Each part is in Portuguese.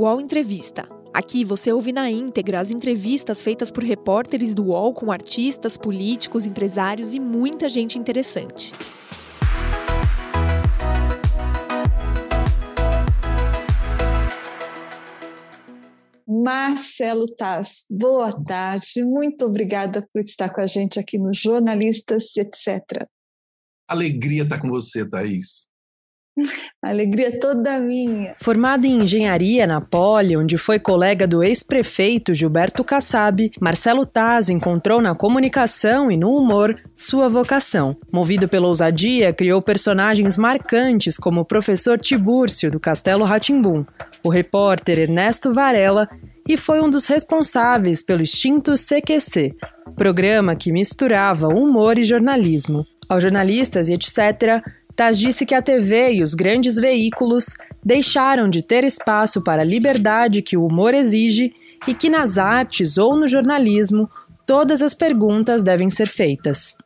UOL Entrevista. Aqui você ouve na íntegra as entrevistas feitas por repórteres do UOL com artistas, políticos, empresários e muita gente interessante. Marcelo Taz, boa tarde, muito obrigada por estar com a gente aqui no Jornalistas etc. Alegria estar com você, Thaís. Alegria toda minha. Formado em engenharia na Poli, onde foi colega do ex-prefeito Gilberto Kassab, Marcelo Taz encontrou na comunicação e no humor sua vocação. Movido pela ousadia, criou personagens marcantes como o professor Tibúrcio do Castelo Ratimbum, o repórter Ernesto Varela e foi um dos responsáveis pelo extinto CQC, programa que misturava humor e jornalismo. Aos jornalistas e etc., Taz disse que a TV e os grandes veículos deixaram de ter espaço para a liberdade que o humor exige e que nas artes ou no jornalismo todas as perguntas devem ser feitas.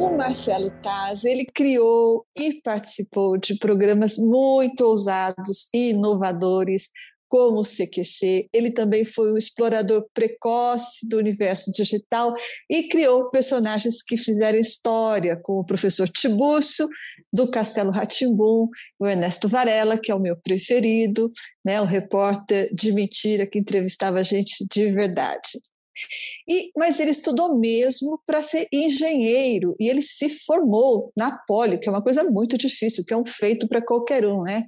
O Marcelo Taz, ele criou e participou de programas muito ousados e inovadores como o CQC. Ele também foi o explorador precoce do universo digital e criou personagens que fizeram história, como o professor Tibúrcio, do Castelo Ratimbum, o Ernesto Varela, que é o meu preferido, né, o repórter de mentira que entrevistava a gente de verdade. E, mas ele estudou mesmo para ser engenheiro e ele se formou na Poli, que é uma coisa muito difícil, que é um feito para qualquer um, né?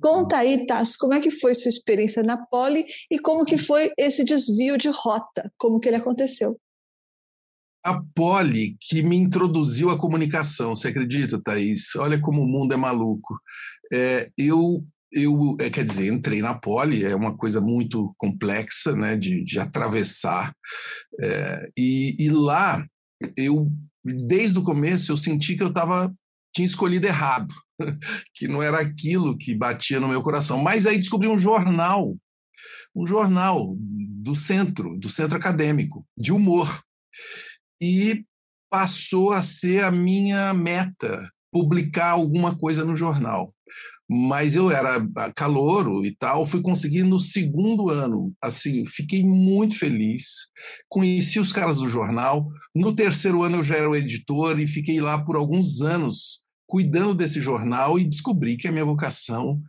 Conta aí, Tassi, como é que foi sua experiência na Poli e como que foi esse desvio de rota, como que ele aconteceu? A Poli que me introduziu à comunicação, você acredita, Thaís? Olha como o mundo é maluco. É, eu eu, é, quer dizer, entrei na Poli, é uma coisa muito complexa, né, de, de atravessar, é, e, e, lá eu, desde o começo, eu senti que eu tava, tinha escolhido errado, que não era aquilo que batia no meu coração, mas aí descobri um jornal, um jornal do centro, do centro acadêmico, de humor, e passou a ser a minha meta, publicar alguma coisa no jornal mas eu era calouro e tal, fui conseguir no segundo ano. Assim, fiquei muito feliz. Conheci os caras do jornal. No terceiro ano eu já era o editor e fiquei lá por alguns anos cuidando desse jornal e descobri que a minha vocação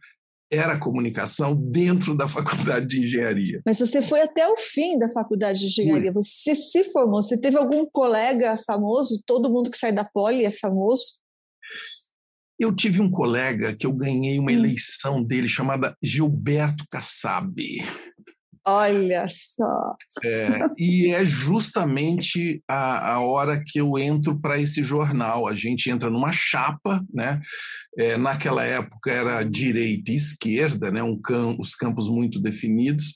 era comunicação dentro da faculdade de engenharia. Mas você foi até o fim da faculdade de engenharia, você se formou, você teve algum colega famoso? Todo mundo que sai da Poli é famoso? Eu tive um colega que eu ganhei uma hum. eleição dele chamada Gilberto Kassab. Olha só. É, e é justamente a, a hora que eu entro para esse jornal. A gente entra numa chapa, né? É, naquela época era direita e esquerda, né? Um cam os campos muito definidos,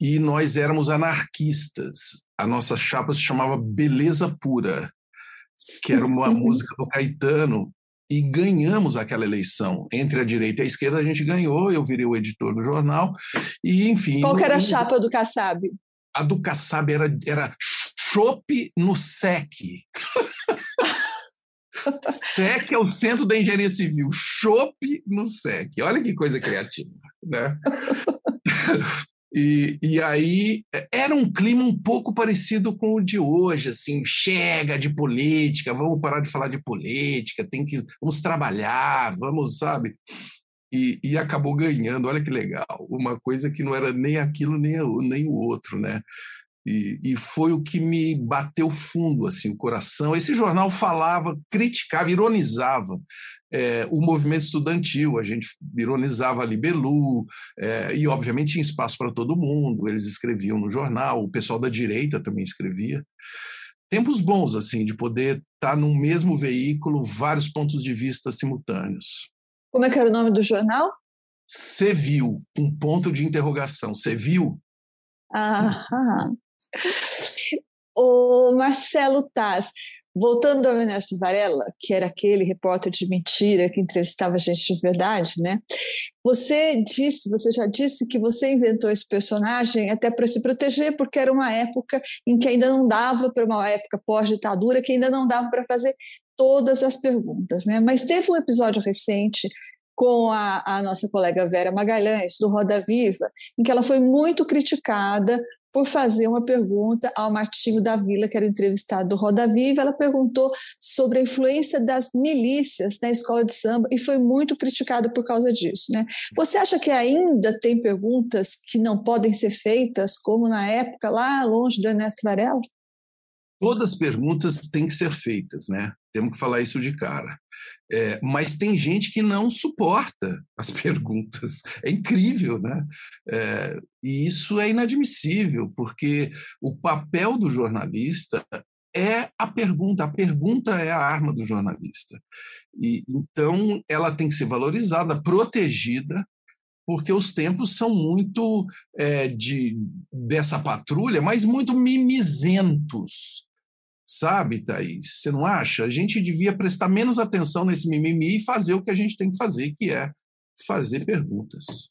e nós éramos anarquistas. A nossa chapa se chamava Beleza Pura, que era uma música do Caetano, e ganhamos aquela eleição. Entre a direita e a esquerda, a gente ganhou, eu virei o editor do jornal, e enfim. Qual que era a chapa do Kassab? A do Kassab era, era chope no SEC. SEC é o Centro da Engenharia Civil, chope no SEC. Olha que coisa criativa, né? E, e aí é, era um clima um pouco parecido com o de hoje, assim, chega de política, vamos parar de falar de política, tem que vamos trabalhar, vamos, sabe? E, e acabou ganhando, olha que legal, uma coisa que não era nem aquilo nem, nem o outro, né? E, e, foi o que me bateu fundo assim o coração. Esse jornal falava, criticava, ironizava é, o movimento estudantil, a gente ironizava a Libelu, é, e obviamente tinha espaço para todo mundo, eles escreviam no jornal, o pessoal da direita também escrevia. Tempos bons, assim, de poder estar tá no mesmo veículo, vários pontos de vista simultâneos. Como é que era o nome do jornal? Viu, um ponto de interrogação. Viu? Ah, o Marcelo Taz, Voltando ao Ernesto Varela, que era aquele repórter de mentira que entrevistava gente de verdade, né? Você disse, você já disse que você inventou esse personagem até para se proteger, porque era uma época em que ainda não dava para uma época pós-ditadura, que ainda não dava para fazer todas as perguntas, né? Mas teve um episódio recente com a, a, nossa colega Vera Magalhães, do Roda Viva, em que ela foi muito criticada por fazer uma pergunta ao Martinho da Vila, que era entrevistado do Roda Viva. Ela perguntou sobre a influência das milícias na escola de samba e foi muito criticada por causa disso. Né? Você acha que ainda tem perguntas que não podem ser feitas, como na época lá longe do Ernesto Varela? Todas as perguntas têm que ser feitas, né? Temos que falar isso de cara. É, mas tem gente que não suporta as perguntas. É incrível, né? É, e isso é inadmissível, porque o papel do jornalista é a pergunta. A pergunta é a arma do jornalista. E então ela tem que ser valorizada, protegida, porque os tempos são muito é, de dessa patrulha, mas muito mimizentos. Sabe, Thaís? Você não acha? A gente devia prestar menos atenção nesse mimimi e fazer o que a gente tem que fazer, que é fazer perguntas.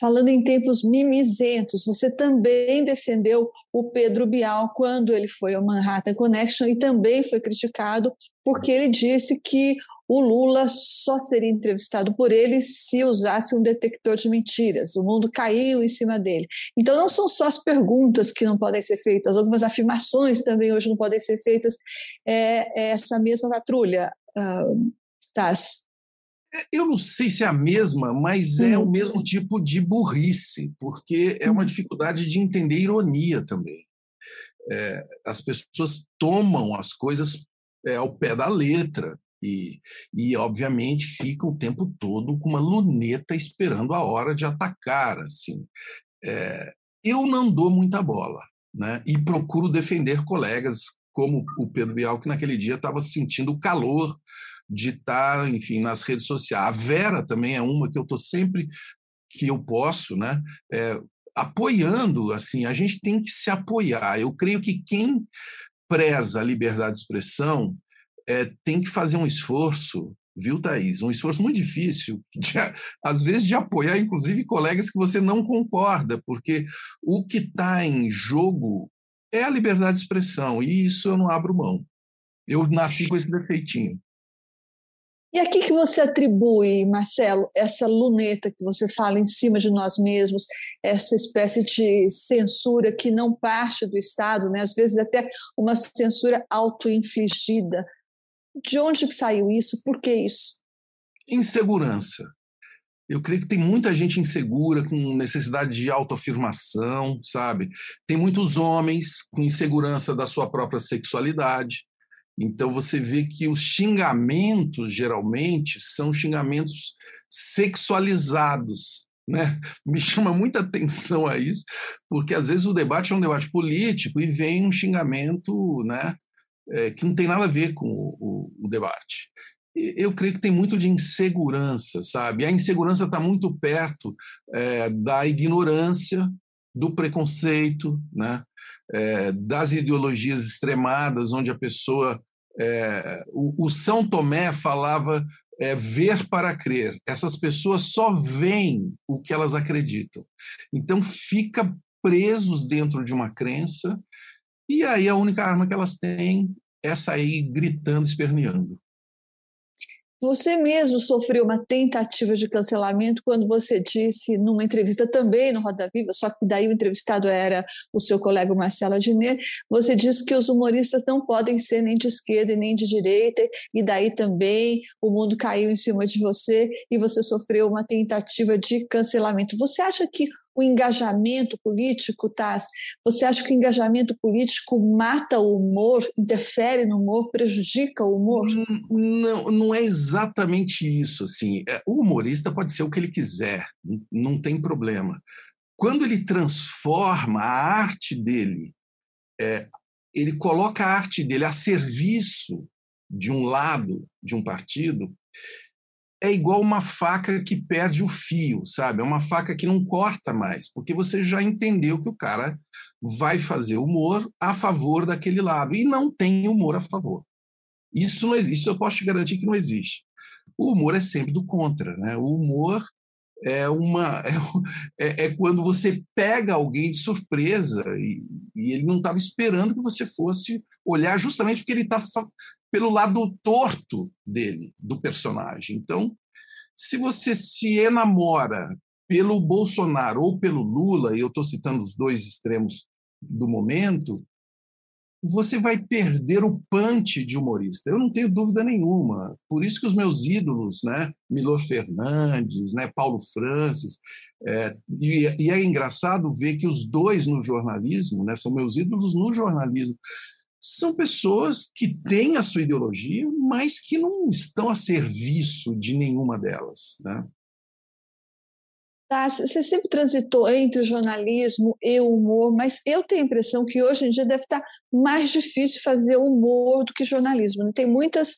Falando em tempos mimizentos, você também defendeu o Pedro Bial quando ele foi ao Manhattan Connection e também foi criticado porque ele disse que o Lula só seria entrevistado por ele se usasse um detector de mentiras. O mundo caiu em cima dele. Então, não são só as perguntas que não podem ser feitas, algumas afirmações também hoje não podem ser feitas. É, é essa mesma patrulha, uh. É, eu não sei se é a mesma, mas é o mesmo tipo de burrice, porque é uma dificuldade de entender ironia também. É, as pessoas tomam as coisas é, ao pé da letra. E, e, obviamente, fica o tempo todo com uma luneta esperando a hora de atacar. Assim. É, eu não dou muita bola né? e procuro defender colegas como o Pedro Bial, que naquele dia estava sentindo o calor de estar, enfim, nas redes sociais. A Vera também é uma que eu estou sempre que eu posso, né? É, apoiando, assim, a gente tem que se apoiar. Eu creio que quem preza a liberdade de expressão é, tem que fazer um esforço, viu, Thaís? Um esforço muito difícil, de, às vezes de apoiar, inclusive, colegas que você não concorda, porque o que está em jogo é a liberdade de expressão, e isso eu não abro mão. Eu nasci com esse defeitinho. E a que, que você atribui, Marcelo, essa luneta que você fala em cima de nós mesmos, essa espécie de censura que não parte do Estado, né? às vezes até uma censura auto-infligida? De onde que saiu isso? Por que isso? Insegurança. Eu creio que tem muita gente insegura, com necessidade de autoafirmação, sabe? Tem muitos homens com insegurança da sua própria sexualidade. Então você vê que os xingamentos geralmente são xingamentos sexualizados, né? Me chama muita atenção a isso, porque às vezes o debate é um debate político e vem um xingamento, né? É, que não tem nada a ver com o, o, o debate. Eu creio que tem muito de insegurança, sabe? A insegurança está muito perto é, da ignorância, do preconceito, né? É, das ideologias extremadas, onde a pessoa. É, o, o, São Tomé falava é, ver para crer. Essas pessoas só veem o que elas acreditam. Então, fica presos dentro de uma crença, e aí a única arma que elas têm é sair gritando, esperneando. Você mesmo sofreu uma tentativa de cancelamento quando você disse, numa entrevista também no Roda Viva, só que daí o entrevistado era o seu colega Marcelo Adnet, você disse que os humoristas não podem ser nem de esquerda nem de direita, e daí também o mundo caiu em cima de você e você sofreu uma tentativa de cancelamento. Você acha que o engajamento político, Taz? Você acha que o engajamento político mata o humor, interfere no humor, prejudica o humor? Não, não é exatamente isso. Assim, é, o humorista pode ser o que ele quiser, não tem problema. Quando ele transforma a arte dele, é, ele coloca a arte dele a serviço de um lado, de um partido, é igual uma faca que perde o fio, sabe? É uma faca que não corta mais, porque você já entendeu que o cara vai fazer humor a favor daquele lado e não tem humor a favor. Isso não existe, eu posso te garantir que não existe. O humor é sempre do contra, né? O humor é uma é, é, é quando você pega alguém de surpresa e, e ele não estava esperando que você fosse olhar justamente porque ele está pelo lado torto dele, do personagem. Então, se você se enamora pelo Bolsonaro ou pelo Lula, e eu estou citando os dois extremos do momento, você vai perder o punch de humorista. Eu não tenho dúvida nenhuma. Por isso que os meus ídolos, né, Milor Fernandes, né, Paulo Francis, é, e, e, é engraçado ver que os dois no jornalismo, né, são meus ídolos no jornalismo, são pessoas que têm a sua ideologia, mas que não estão a serviço de nenhuma delas, né? Tá, você sempre transitou entre o jornalismo e o humor, mas eu tenho a impressão que hoje em dia deve estar mais difícil fazer humor do que jornalismo. Né? Tem muitas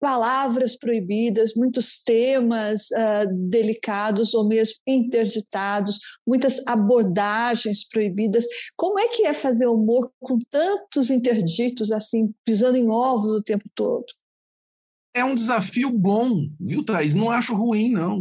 palavras proibidas, muitos temas uh, delicados ou mesmo interditados, muitas abordagens proibidas. Como é que é fazer humor com tantos interditos assim, pisando em ovos o tempo todo? É um desafio bom, viu, Thais? Não acho ruim, não.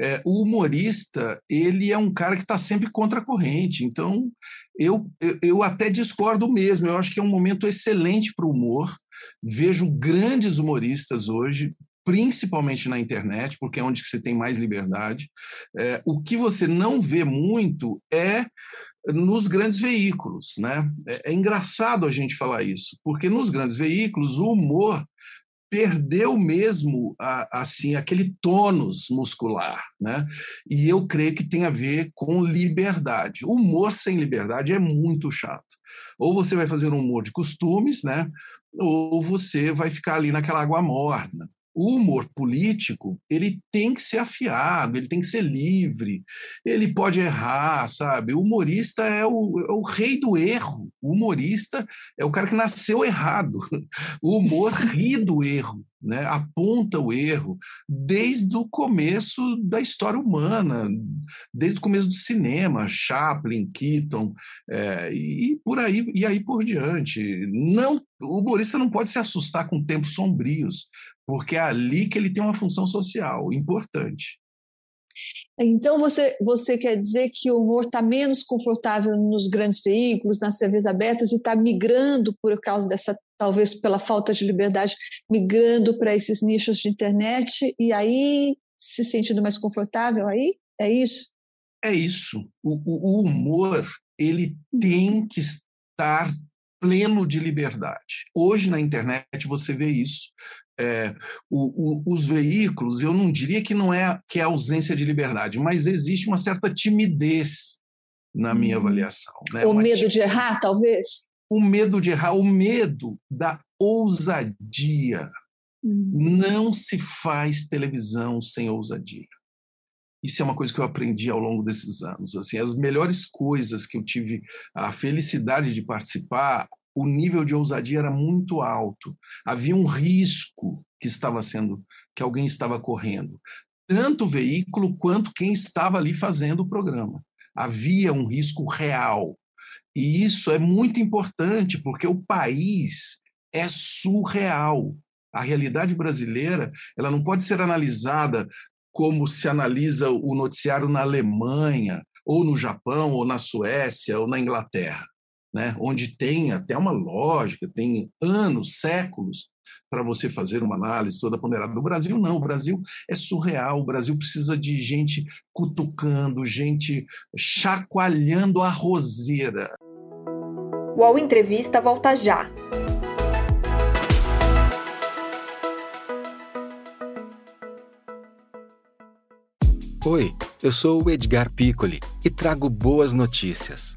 É, o humorista, ele é um cara que está sempre contra a corrente. Então, eu, eu, eu até discordo mesmo. Eu acho que é um momento excelente para o humor Vejo grandes humoristas hoje, principalmente na internet, porque é onde você tem mais liberdade. É, o que você não vê muito é nos grandes veículos, né? É, é engraçado a gente falar isso, porque nos grandes veículos o humor perdeu mesmo assim aquele tônus muscular, né? E eu creio que tem a ver com liberdade. Humor sem liberdade é muito chato. Ou você vai fazer um humor de costumes, né? Ou você vai ficar ali naquela água morna o humor político ele tem que ser afiado, ele tem que ser livre, ele pode errar, sabe? O humorista é o, é o, rei do erro. O humorista é o cara que nasceu errado. O humor ri do erro, né? aponta o erro desde o começo da história humana, desde o começo do cinema, Chaplin, Keaton, é, e por aí e aí por diante. Não, o humorista não pode se assustar com tempos sombrios porque é ali que ele tem uma função social importante. Então, você, você quer dizer que o humor está menos confortável nos grandes veículos, nas TVs abertas, e está migrando por causa dessa, talvez pela falta de liberdade, migrando para esses nichos de internet, e aí se sentindo mais confortável aí? É isso? É isso. O, o, humor, ele tem que estar pleno de liberdade. Hoje na internet você vê isso é, o, o, os veículos, eu não diria que não é que é ausência de liberdade, mas existe uma certa timidez na minha hum. avaliação. Né? O medo timidez. de errar, talvez? O medo de errar, o medo da ousadia. Hum. Não se faz televisão sem ousadia. Isso é uma coisa que eu aprendi ao longo desses anos. Assim, as melhores coisas que eu tive a felicidade de participar, o nível de ousadia era muito alto. Havia um risco que estava sendo, que alguém estava correndo, tanto o veículo quanto quem estava ali fazendo o programa. Havia um risco real. E isso é muito importante, porque o país é surreal. A realidade brasileira, ela não pode ser analisada como se analisa o noticiário na Alemanha, ou no Japão, ou na Suécia, ou na Inglaterra né? onde tem até uma lógica, tem anos, séculos para você fazer uma análise toda ponderada. No Brasil, não. O Brasil é surreal. O Brasil precisa de gente cutucando, gente chacoalhando a roseira. O UOL Entrevista volta já. Oi, eu sou o Edgar Piccoli e trago boas notícias.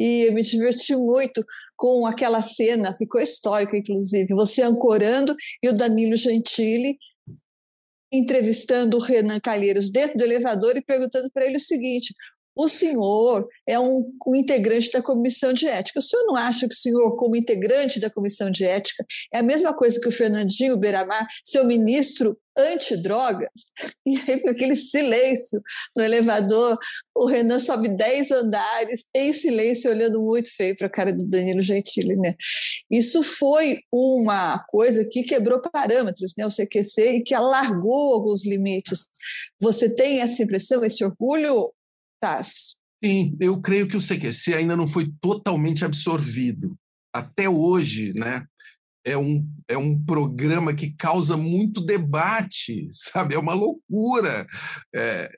e eu me diverti muito com aquela cena, ficou histórica, inclusive, você ancorando e o Danilo Gentili entrevistando o Renan Calheiros dentro do elevador e perguntando para ele o seguinte: o senhor é um, um, integrante da comissão de ética. O senhor não acha que o senhor, como integrante da comissão de ética, é a mesma coisa que o Fernandinho Beiramar, seu ministro antidrogas? E aí, com aquele silêncio no elevador, o Renan sobe dez andares, em silêncio, olhando muito feio para a cara do Danilo Gentili. Né? Isso foi uma coisa que quebrou parâmetros, né? o CQC, e que alargou alguns limites. Você tem essa impressão, esse orgulho Sim, eu creio que o CQC ainda não foi totalmente absorvido. Até hoje, né? É um, é um programa que causa muito debate, sabe? É uma loucura. É,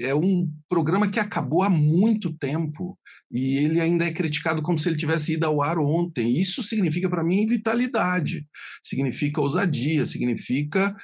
é um programa que acabou há muito tempo e ele ainda é criticado como se ele tivesse ido ao ar ontem. Isso significa, para mim, vitalidade, significa ousadia, significa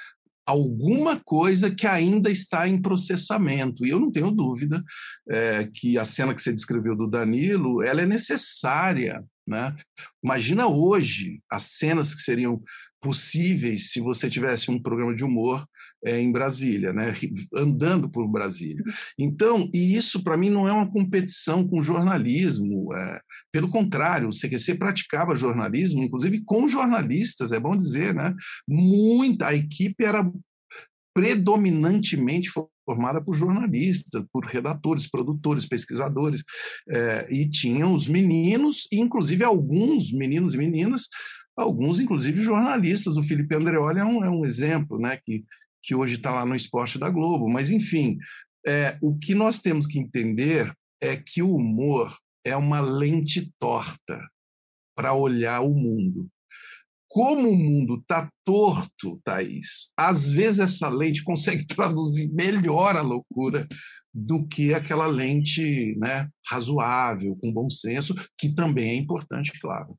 alguma coisa que ainda está em processamento. E eu não tenho dúvida é, que a cena que você descreveu do Danilo, ela é necessária. Né? Imagina hoje as cenas que seriam possíveis se você tivesse um programa de humor é, em Brasília, né? andando por Brasília. Então, e isso para mim não é uma competição com jornalismo, é, pelo contrário, o CQC praticava jornalismo, inclusive com jornalistas, é bom dizer, né? Muita, a equipe era predominantemente formada por jornalistas, por redatores, produtores, pesquisadores, é, e tinham os meninos, inclusive alguns meninos e meninas alguns, inclusive, jornalistas. O Felipe Andreoli é um, é um exemplo, né, que, que hoje está lá no Esporte da Globo. Mas, enfim, é, o que nós temos que entender é que o humor é uma lente torta para olhar o mundo. Como o mundo está torto, Thaís, às vezes essa lente consegue traduzir melhor a loucura do que aquela lente né, razoável, com bom senso, que também é importante, claro.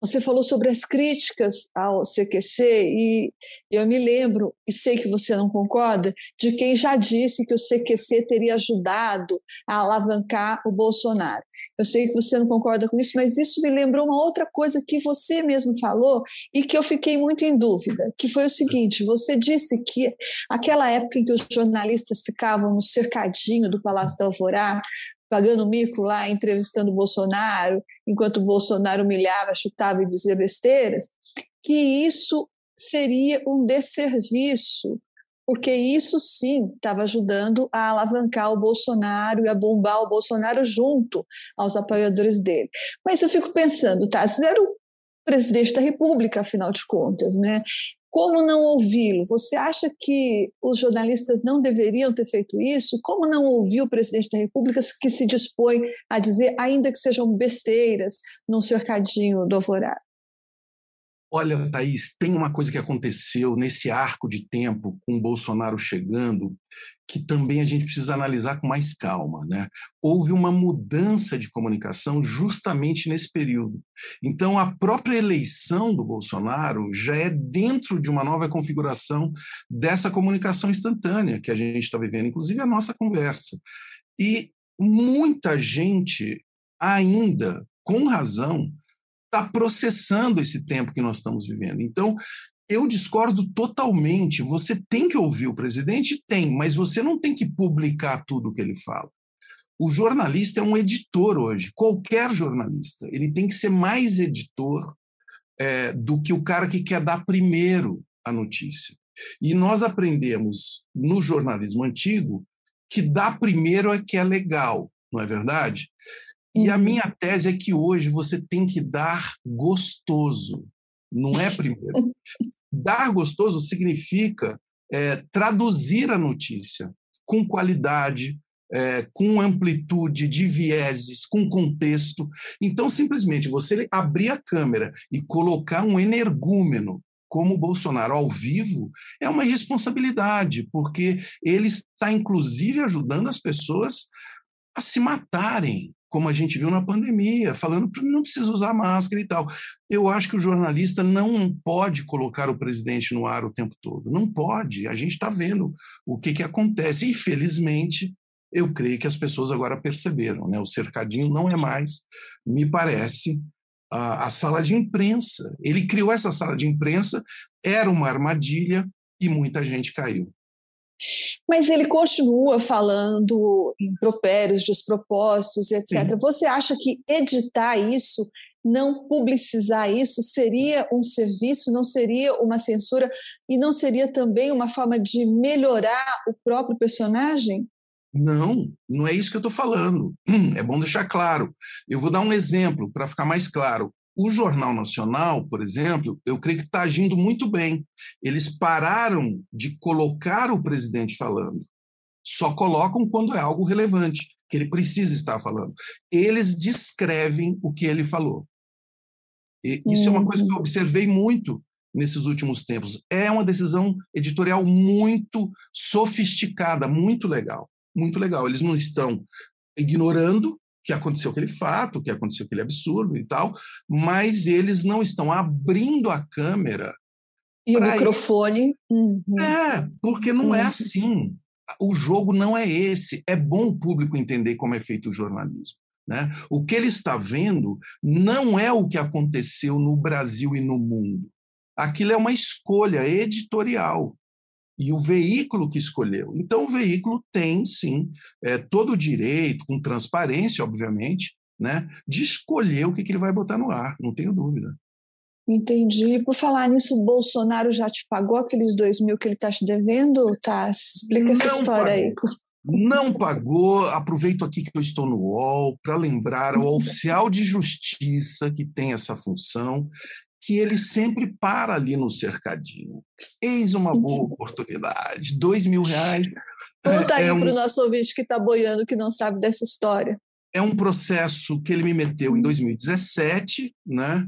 Você falou sobre as críticas ao CQC e eu me lembro, e sei que você não concorda, de quem já disse que o CQC teria ajudado a alavancar o Bolsonaro. Eu sei que você não concorda com isso, mas isso me lembrou uma outra coisa que você mesmo falou e que eu fiquei muito em dúvida, que foi o seguinte, você disse que aquela época em que os jornalistas ficavam no cercadinho do Palácio da Alvorá, pagando mico lá, entrevistando o Bolsonaro, enquanto o Bolsonaro humilhava, chutava e dizia besteiras, que isso seria um desserviço, porque isso sim estava ajudando a alavancar o Bolsonaro e a bombar o Bolsonaro junto aos apoiadores dele. Mas eu fico pensando, tá, era o presidente da República, afinal de contas, né? Como não ouvi-lo? Você acha que os jornalistas não deveriam ter feito isso? Como não ouvir o presidente da República que se dispõe a dizer, ainda que sejam besteiras, num cercadinho do Alvorada? Olha, Thaís, tem uma coisa que aconteceu nesse arco de tempo com o Bolsonaro chegando que também a gente precisa analisar com mais calma. Né? Houve uma mudança de comunicação justamente nesse período. Então, a própria eleição do Bolsonaro já é dentro de uma nova configuração dessa comunicação instantânea que a gente está vivendo, inclusive a nossa conversa. E muita gente ainda, com razão, está processando esse tempo que nós estamos vivendo. Então, eu discordo totalmente. Você tem que ouvir o presidente? Tem, mas você não tem que publicar tudo o que ele fala. O jornalista é um editor hoje, qualquer jornalista. Ele tem que ser mais editor é, do que o cara que quer dar primeiro a notícia. E nós aprendemos no jornalismo antigo que dar primeiro é que é legal, não é verdade? E a uhum. minha tese é que hoje você tem que dar gostoso, não é primeiro. dar gostoso significa é, traduzir a notícia com qualidade, é, com amplitude de vieses, com contexto. Então, simplesmente você abrir a câmera e colocar um energúmeno como o Bolsonaro ao vivo é uma irresponsabilidade, porque ele está, inclusive, ajudando as pessoas a se matarem, como a gente viu na pandemia, falando que não precisa usar máscara e tal. Eu acho que o jornalista não pode colocar o presidente no ar o tempo todo. Não pode. A gente está vendo o que, que acontece. Infelizmente, eu creio que as pessoas agora perceberam. Né? O cercadinho não é mais, me parece, a, a sala de imprensa. Ele criou essa sala de imprensa, era uma armadilha e muita gente caiu. Mas ele continua falando em propérios, despropósitos, etc. Sim. Você acha que editar isso, não publicizar isso, seria um serviço, não seria uma censura e não seria também uma forma de melhorar o próprio personagem? Não, não é isso que eu estou falando. É bom deixar claro. Eu vou dar um exemplo para ficar mais claro. O Jornal Nacional, por exemplo, eu creio que está agindo muito bem. Eles pararam de colocar o presidente falando. Só colocam quando é algo relevante, que ele precisa estar falando. Eles descrevem o que ele falou. E isso uhum. é uma coisa que eu uhum. observei muito nesses últimos tempos. É uma decisão editorial muito sofisticada, muito legal. Muito legal. Eles não estão ignorando que aconteceu aquele fato, que aconteceu aquele absurdo e tal, mas eles não estão abrindo a câmera. E o microfone. Uhum. É, porque não é assim. O jogo não é esse. É bom o público entender como é feito o jornalismo. Né? O que ele está vendo não é o que aconteceu no Brasil e no mundo. Aquilo é uma escolha editorial e o veículo que escolheu. Então, o veículo tem, sim, é, todo o direito, com transparência, obviamente, né, de escolher o que, que ele vai botar no ar, não tenho dúvida. Entendi. Por falar nisso, o Bolsonaro já te pagou aqueles dois mil que ele está te devendo, Tá, Explica essa não história pagou. aí. Não pagou. Aproveito aqui que eu estou no UOL para lembrar ao oficial de justiça que tem essa função que ele sempre para ali no cercadinho. Eis uma boa oportunidade. Dois mil reais. Conta aí é um, para o nosso ouvinte que está boiando, que não sabe dessa história. É um processo que ele me meteu em 2017, né?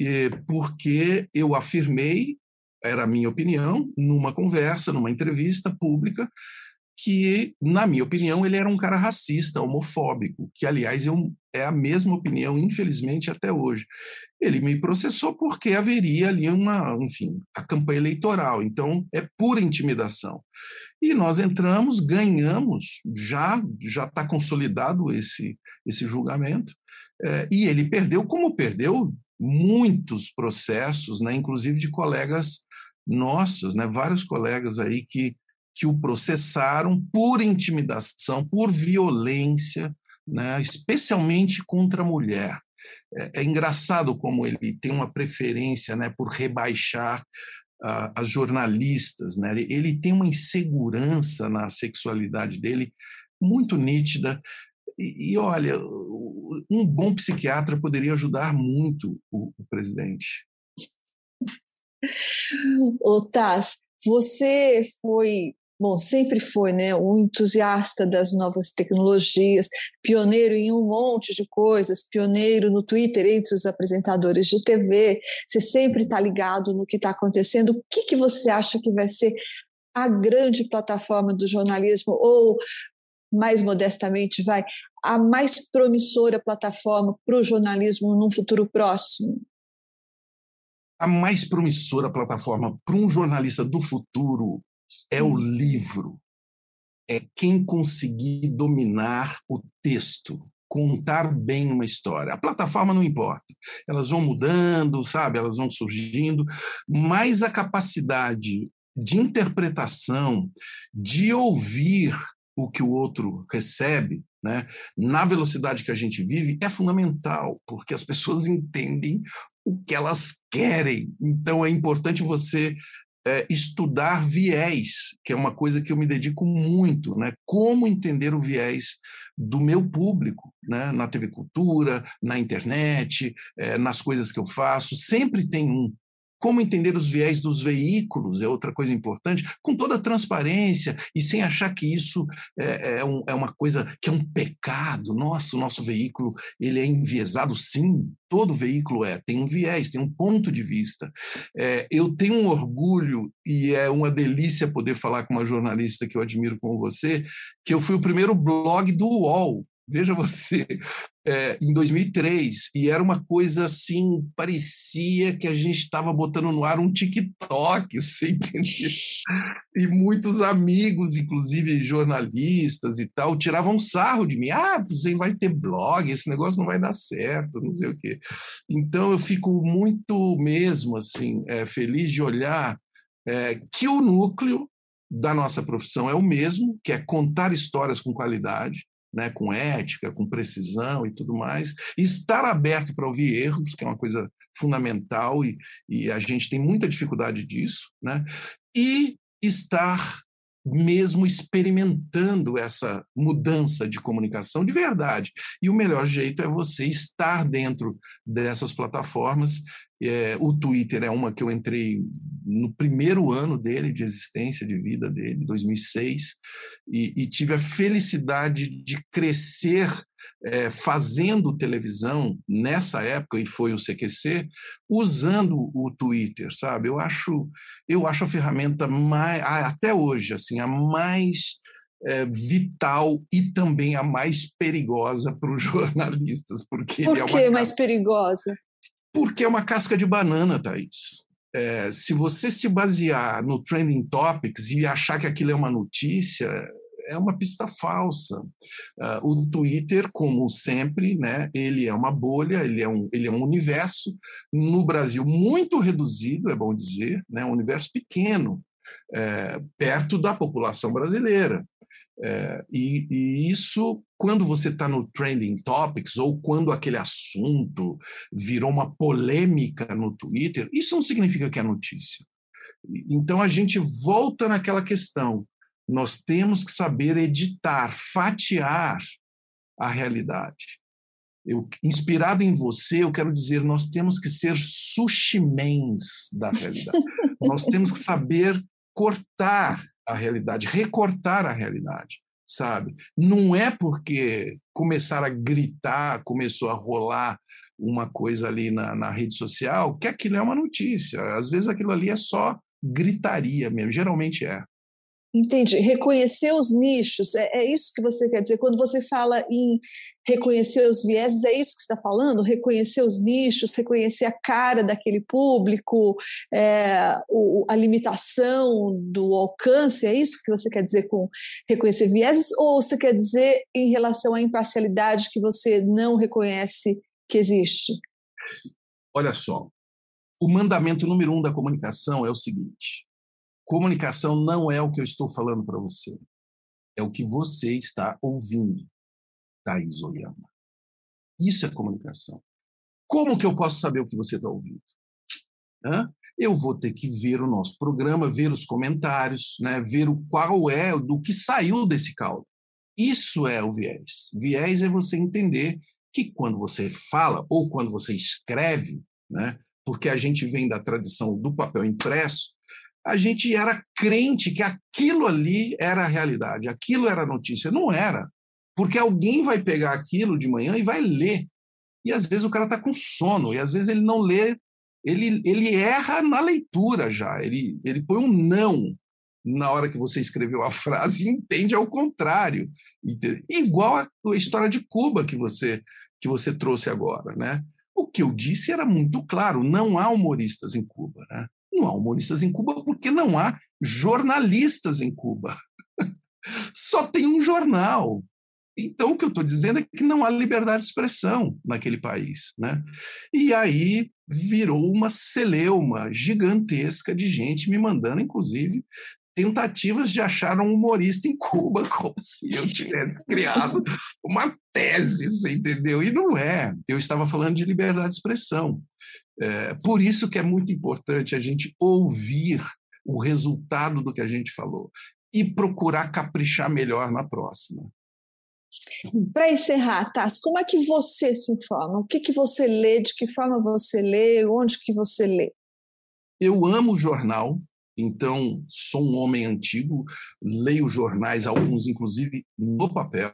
E porque eu afirmei, era a minha opinião, numa conversa, numa entrevista pública, que, na minha opinião, ele era um cara racista, homofóbico, que, aliás, eu, é a mesma opinião, infelizmente, até hoje. Ele me processou porque haveria ali uma, enfim, a campanha eleitoral, então é pura intimidação. E nós entramos, ganhamos, já já está consolidado esse, esse julgamento, é, e ele perdeu, como perdeu muitos processos, né, inclusive de colegas nossos, né, vários colegas aí que que o processaram por intimidação, por violência, né, especialmente contra a mulher. É, é, engraçado como ele tem uma preferência né, por rebaixar uh, as jornalistas. Né? Ele, tem uma insegurança na sexualidade dele muito nítida. E, e olha, um bom psiquiatra poderia ajudar muito o, o presidente. Ô, Taz, você foi bom, sempre foi né, um entusiasta das novas tecnologias, pioneiro em um monte de coisas, pioneiro no Twitter entre os apresentadores de TV, você sempre está ligado no que está acontecendo. O que, que você acha que vai ser a grande plataforma do jornalismo, ou, mais modestamente, vai, a mais promissora plataforma para o jornalismo num futuro próximo? A mais promissora plataforma para um jornalista do futuro é o livro, é quem conseguir dominar o texto, contar bem uma história. A plataforma não importa, elas vão mudando, sabe, elas vão surgindo, mas a capacidade de interpretação, de ouvir o que o outro recebe, né, na velocidade que a gente vive, é fundamental, porque as pessoas entendem o que elas querem. Então é importante você é, estudar viés, que é uma coisa que eu me dedico muito, né? Como entender o viés do meu público, né? Na TV Cultura, na internet, é, nas coisas que eu faço, sempre tem um. Como entender os viés dos veículos é outra coisa importante, com toda transparência e sem achar que isso é, é, um, é uma coisa que é um pecado. Nossa, o nosso veículo ele é enviesado, sim, todo veículo é, tem um viés, tem um ponto de vista. É, eu tenho um orgulho e é uma delícia poder falar com uma jornalista que eu admiro como você, que eu fui o primeiro blog do UOL veja você, é, em 2003, e era uma coisa assim, parecia que a gente estava botando no ar um TikTok, você entendeu? E muitos amigos, inclusive jornalistas e tal, tiravam sarro de mim. Ah, você vai ter blog, esse negócio não vai dar certo, não sei o quê. Então eu fico muito mesmo assim, é, feliz de olhar é, que o núcleo da nossa profissão é o mesmo, que é contar histórias com qualidade, né, com ética, com precisão e tudo mais, e estar aberto para ouvir erros, que é uma coisa fundamental e, e a gente tem muita dificuldade disso, né, e estar mesmo experimentando essa mudança de comunicação de verdade. E o melhor jeito é você estar dentro dessas plataformas. É, o Twitter é uma que eu entrei no primeiro ano dele, de existência, de vida dele, 2006, e, e tive a felicidade de crescer é, fazendo televisão nessa época, e foi o CQC, usando o Twitter, sabe? Eu acho, eu acho a ferramenta mais, até hoje, assim, a mais é, vital e também a mais perigosa para os jornalistas. Porque Por é que é mais perigosa? Porque é uma casca de banana, Thaís. É, se você se basear no Trending Topics e achar que aquilo é uma notícia, é uma pista falsa. Uh, o Twitter, como sempre, né, ele é uma bolha, ele é um, ele é um universo, no Brasil muito reduzido, é bom dizer, né, um universo pequeno, é, perto da população brasileira. É, e, e, isso, quando você está no Trending Topics, ou quando aquele assunto virou uma polêmica no Twitter, isso não significa que é notícia. Então a gente volta naquela questão. Nós temos que saber editar, fatiar a realidade. Eu, inspirado em você, eu quero dizer, nós temos que ser sushimens da realidade. nós temos que saber cortar a realidade, recortar a realidade, sabe? Não é porque começar a gritar, começou a rolar uma coisa ali na, na rede social, que aquilo é uma notícia. Às vezes aquilo ali é só gritaria mesmo, geralmente é. Entendi. Reconhecer os nichos, é, é, isso que você quer dizer? Quando você fala em reconhecer os vieses, é isso que você está falando? Reconhecer os nichos, reconhecer a cara daquele público, é, o, a limitação do alcance, é isso que você quer dizer com reconhecer vieses? Ou você quer dizer em relação à imparcialidade que você não reconhece que existe? Olha só, o mandamento número um da comunicação é o seguinte: Comunicação não é o que eu estou falando para você. É o que você está ouvindo, Thaís Oyama. Isso é comunicação. Como que eu posso saber o que você está ouvindo? Hã? Eu vou ter que ver o nosso programa, ver os comentários, né? ver o qual é do que saiu desse caldo. Isso é o viés. Viés é você entender que quando você fala ou quando você escreve, né? porque a gente vem da tradição do papel impresso, a gente era crente que aquilo ali era a realidade, aquilo era a notícia. Não era. Porque alguém vai pegar aquilo de manhã e vai ler. E às vezes o cara está com sono, e às vezes ele não lê, ele, ele erra na leitura já, ele, ele põe um não na hora que você escreveu a frase e entende ao contrário. Entende? Igual a história de Cuba que você, que você trouxe agora. Né? O que eu disse era muito claro: não há humoristas em Cuba. Né? Não há humoristas em Cuba porque não há jornalistas em Cuba. Só tem um jornal. Então, o que eu estou dizendo é que não há liberdade de expressão naquele país. Né? E aí virou uma celeuma gigantesca de gente me mandando, inclusive, tentativas de achar um humorista em Cuba, como se eu tivesse criado uma tese, entendeu? E não é. Eu estava falando de liberdade de expressão. É, por isso que é muito importante a gente ouvir o resultado do que a gente falou e procurar caprichar melhor na próxima. Para encerrar, Tassi, como é que você se informa? O que, que você lê? De que forma você lê? Onde que você lê? Eu amo jornal, então sou um homem antigo, leio jornais, alguns inclusive no papel.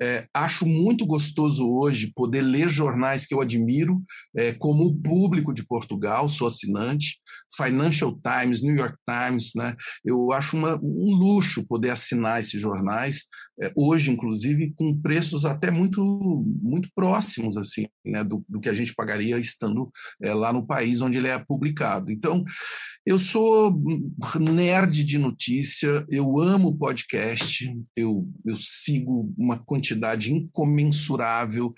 É, acho muito gostoso hoje poder ler jornais que eu admiro, é, como o Público de Portugal, sou assinante, Financial Times, New York Times, né? Eu acho uma, um luxo poder assinar esses jornais, é, hoje inclusive com preços até muito muito próximos assim, né, do, do que a gente pagaria estando é, lá no país onde ele é publicado. Então, eu sou nerd de notícia, eu amo podcast, eu, eu sigo uma quantidade incomensurável,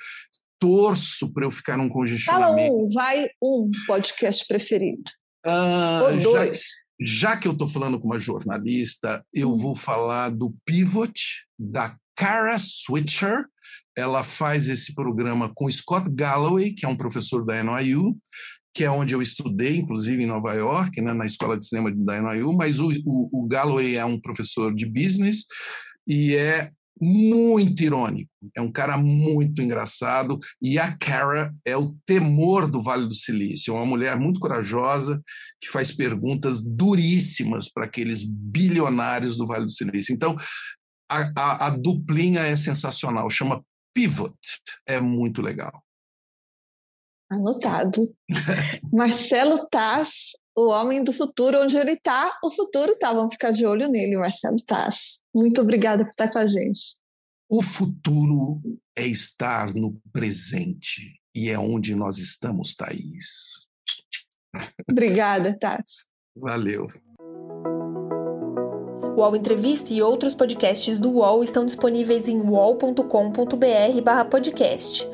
torço para eu ficar num congestionamento. Fala um, vai um podcast preferido. Ah, Ou dois. Já, já que eu estou falando com uma jornalista, eu hum. vou falar do Pivot, da Kara Switcher, ela faz esse programa com Scott Galloway, que é um professor da NYU, que é onde eu estudei, inclusive em Nova York, né, na escola de cinema da NYU, mas o, o, o Galloway é um professor de business e é muito irônico, é um cara muito engraçado e a Cara é o temor do Vale do Silício, é uma mulher muito corajosa que faz perguntas duríssimas para aqueles bilionários do Vale do Silício. Então, a, a, a duplinha é sensacional, chama Pivot, é muito legal. Anotado. Marcelo Taz, o homem do futuro, onde ele está, o futuro está. Vamos ficar de olho nele, Marcelo Taz. Muito obrigada por estar com a gente. O futuro é estar no presente e é onde nós estamos, Thaís. Obrigada, Taz. Valeu. O UOL Entrevista e outros podcasts do UOL estão disponíveis em uol.com.br/podcast.